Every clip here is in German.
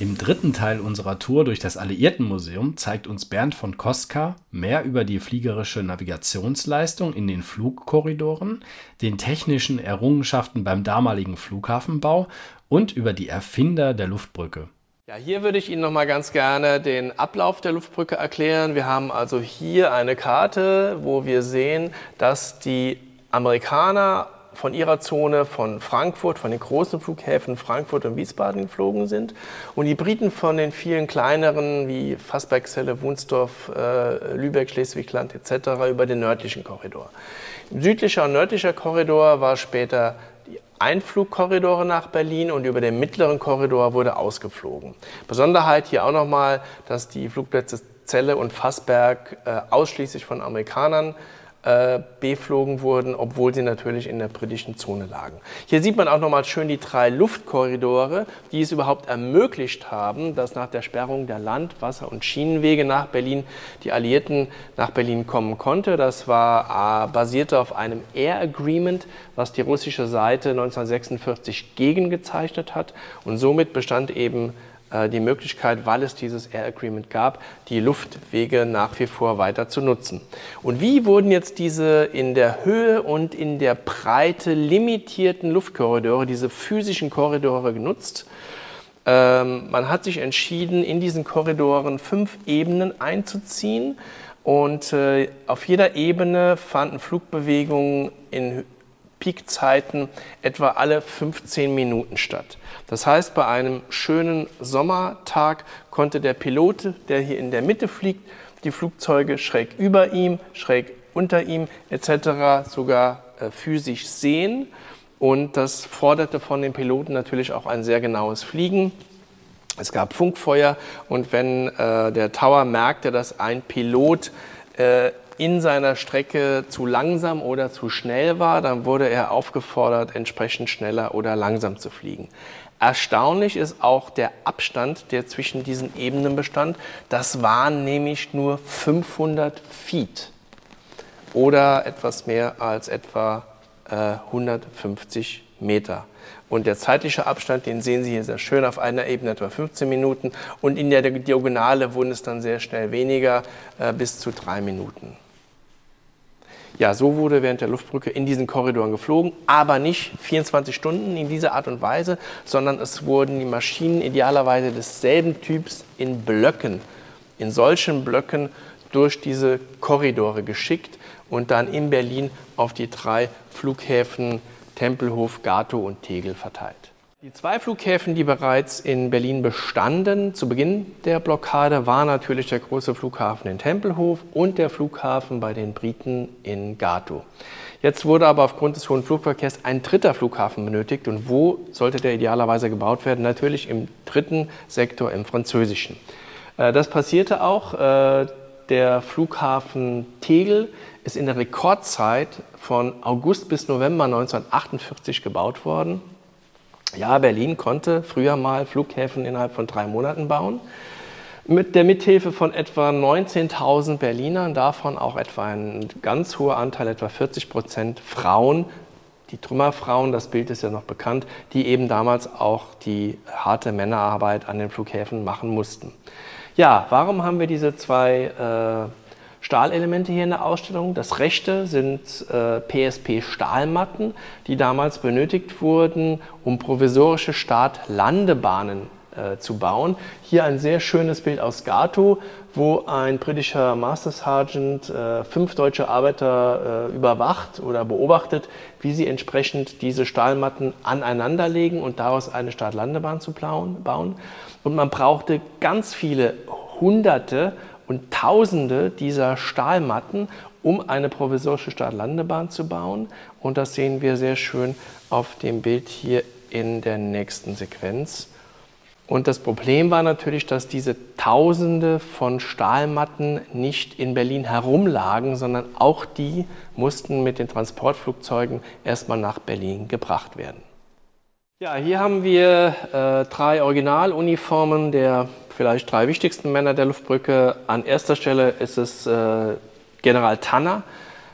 Im dritten Teil unserer Tour durch das Alliiertenmuseum zeigt uns Bernd von Koska mehr über die fliegerische Navigationsleistung in den Flugkorridoren, den technischen Errungenschaften beim damaligen Flughafenbau und über die Erfinder der Luftbrücke. Ja, hier würde ich Ihnen noch mal ganz gerne den Ablauf der Luftbrücke erklären. Wir haben also hier eine Karte, wo wir sehen, dass die Amerikaner von ihrer Zone von Frankfurt, von den großen Flughäfen Frankfurt und Wiesbaden geflogen sind und die Briten von den vielen kleineren wie Fassberg, Celle, Wunsdorf, äh, Lübeck, Schleswigland etc. über den nördlichen Korridor. Südlicher und nördlicher Korridor war später die Einflugkorridore nach Berlin und über den mittleren Korridor wurde ausgeflogen. Besonderheit hier auch nochmal, dass die Flugplätze Celle und Fassberg äh, ausschließlich von Amerikanern äh, beflogen wurden, obwohl sie natürlich in der britischen Zone lagen. Hier sieht man auch nochmal schön die drei Luftkorridore, die es überhaupt ermöglicht haben, dass nach der Sperrung der Land-, Wasser- und Schienenwege nach Berlin die Alliierten nach Berlin kommen konnte. Das war äh, basierte auf einem Air Agreement, was die russische Seite 1946 gegengezeichnet hat und somit bestand eben äh, die Möglichkeit, weil es dieses Air Agreement gab, die Luftwege nach wie vor weiter zu nutzen. Und wie wurden jetzt diese in der Höhe und in der Breite limitierten Luftkorridore, diese physischen Korridore genutzt? Ähm, man hat sich entschieden, in diesen Korridoren fünf Ebenen einzuziehen. Und äh, auf jeder Ebene fanden Flugbewegungen in Peakzeiten etwa alle 15 Minuten statt. Das heißt, bei einem schönen Sommertag konnte der Pilot, der hier in der Mitte fliegt, die Flugzeuge schräg über ihm, schräg unter ihm etc. sogar äh, physisch sehen. Und das forderte von den Piloten natürlich auch ein sehr genaues Fliegen. Es gab Funkfeuer und wenn äh, der Tower merkte, dass ein Pilot äh, in seiner Strecke zu langsam oder zu schnell war, dann wurde er aufgefordert, entsprechend schneller oder langsam zu fliegen. Erstaunlich ist auch der Abstand, der zwischen diesen Ebenen bestand. Das waren nämlich nur 500 Feet oder etwas mehr als etwa äh, 150 Meter. Und der zeitliche Abstand, den sehen Sie hier sehr schön auf einer Ebene etwa 15 Minuten und in der Diagonale wurden es dann sehr schnell weniger, äh, bis zu drei Minuten. Ja, so wurde während der Luftbrücke in diesen Korridoren geflogen, aber nicht 24 Stunden in dieser Art und Weise, sondern es wurden die Maschinen idealerweise desselben Typs in Blöcken, in solchen Blöcken durch diese Korridore geschickt und dann in Berlin auf die drei Flughäfen Tempelhof, Gatow und Tegel verteilt. Die zwei Flughäfen, die bereits in Berlin bestanden zu Beginn der Blockade, waren natürlich der große Flughafen in Tempelhof und der Flughafen bei den Briten in Gatow. Jetzt wurde aber aufgrund des hohen Flugverkehrs ein dritter Flughafen benötigt. Und wo sollte der idealerweise gebaut werden? Natürlich im dritten Sektor, im französischen. Äh, das passierte auch. Der Flughafen Tegel ist in der Rekordzeit von August bis November 1948 gebaut worden. Ja, Berlin konnte früher mal Flughäfen innerhalb von drei Monaten bauen. Mit der Mithilfe von etwa 19.000 Berlinern, davon auch etwa ein ganz hoher Anteil, etwa 40 Prozent Frauen, die Trümmerfrauen, das Bild ist ja noch bekannt, die eben damals auch die harte Männerarbeit an den Flughäfen machen mussten. Ja, warum haben wir diese zwei äh, Stahlelemente hier in der Ausstellung. Das rechte sind äh, PSP-Stahlmatten, die damals benötigt wurden, um provisorische Startlandebahnen äh, zu bauen. Hier ein sehr schönes Bild aus Gato, wo ein britischer Master Sergeant äh, fünf deutsche Arbeiter äh, überwacht oder beobachtet, wie sie entsprechend diese Stahlmatten aneinanderlegen und daraus eine Startlandebahn zu bauen. Und man brauchte ganz viele hunderte und Tausende dieser Stahlmatten, um eine provisorische Startlandebahn zu bauen. Und das sehen wir sehr schön auf dem Bild hier in der nächsten Sequenz. Und das Problem war natürlich, dass diese Tausende von Stahlmatten nicht in Berlin herumlagen, sondern auch die mussten mit den Transportflugzeugen erstmal nach Berlin gebracht werden. Ja, hier haben wir äh, drei Originaluniformen der vielleicht drei wichtigsten Männer der Luftbrücke. An erster Stelle ist es äh, General Tanner.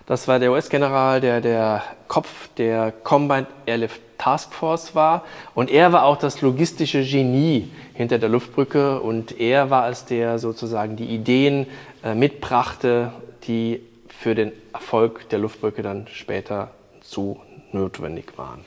Das war der US-General, der der Kopf der Combined Airlift Taskforce war. Und er war auch das logistische Genie hinter der Luftbrücke und er war es, der sozusagen die Ideen äh, mitbrachte, die für den Erfolg der Luftbrücke dann später so notwendig waren.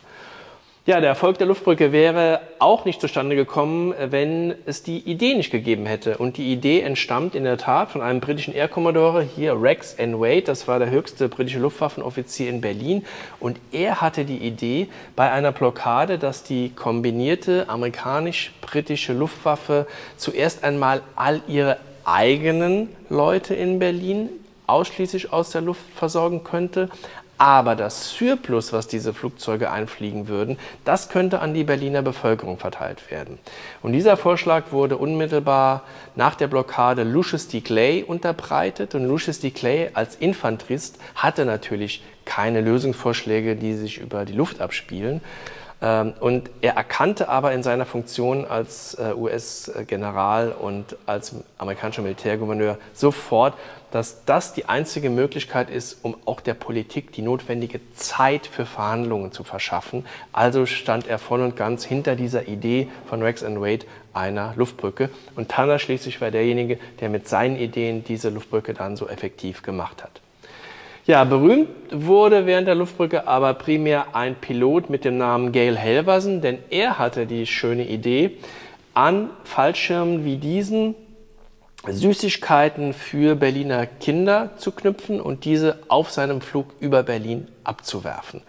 Ja, der Erfolg der Luftbrücke wäre auch nicht zustande gekommen, wenn es die Idee nicht gegeben hätte. Und die Idee entstammt in der Tat von einem britischen Air Commodore, hier Rex N. Wade, das war der höchste britische Luftwaffenoffizier in Berlin. Und er hatte die Idee bei einer Blockade, dass die kombinierte amerikanisch-britische Luftwaffe zuerst einmal all ihre eigenen Leute in Berlin ausschließlich aus der Luft versorgen könnte, aber das Surplus, was diese Flugzeuge einfliegen würden, das könnte an die Berliner Bevölkerung verteilt werden. Und dieser Vorschlag wurde unmittelbar nach der Blockade Lucius D. Clay unterbreitet. Und Lucius D. Clay als Infanterist hatte natürlich keine Lösungsvorschläge, die sich über die Luft abspielen. Ähm, und er erkannte aber in seiner Funktion als äh, US-General und als amerikanischer Militärgouverneur sofort, dass das die einzige Möglichkeit ist, um auch der Politik die notwendige Zeit für Verhandlungen zu verschaffen. Also stand er voll und ganz hinter dieser Idee von Rex and Wade einer Luftbrücke. Und Tanner schließlich war derjenige, der mit seinen Ideen diese Luftbrücke dann so effektiv gemacht hat. Ja, berühmt wurde während der Luftbrücke aber primär ein Pilot mit dem Namen Gail Helversen, denn er hatte die schöne Idee, an Fallschirmen wie diesen Süßigkeiten für Berliner Kinder zu knüpfen und diese auf seinem Flug über Berlin abzuwerfen.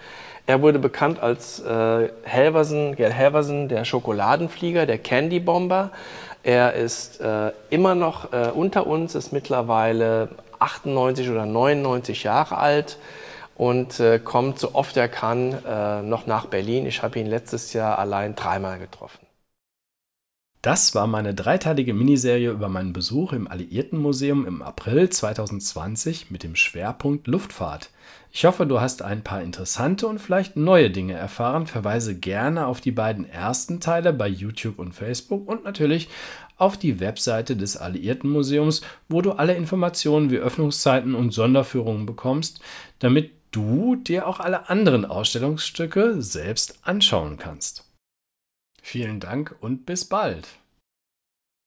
Er wurde bekannt als äh, Helversen, Gail Helversen, der Schokoladenflieger, der Candy Bomber. Er ist äh, immer noch äh, unter uns, ist mittlerweile 98 oder 99 Jahre alt und äh, kommt so oft er kann äh, noch nach Berlin. Ich habe ihn letztes Jahr allein dreimal getroffen. Das war meine dreiteilige Miniserie über meinen Besuch im Alliiertenmuseum im April 2020 mit dem Schwerpunkt Luftfahrt. Ich hoffe, du hast ein paar interessante und vielleicht neue Dinge erfahren. Verweise gerne auf die beiden ersten Teile bei YouTube und Facebook und natürlich auf die Webseite des Alliiertenmuseums, wo du alle Informationen wie Öffnungszeiten und Sonderführungen bekommst, damit du dir auch alle anderen Ausstellungsstücke selbst anschauen kannst. Vielen Dank und bis bald.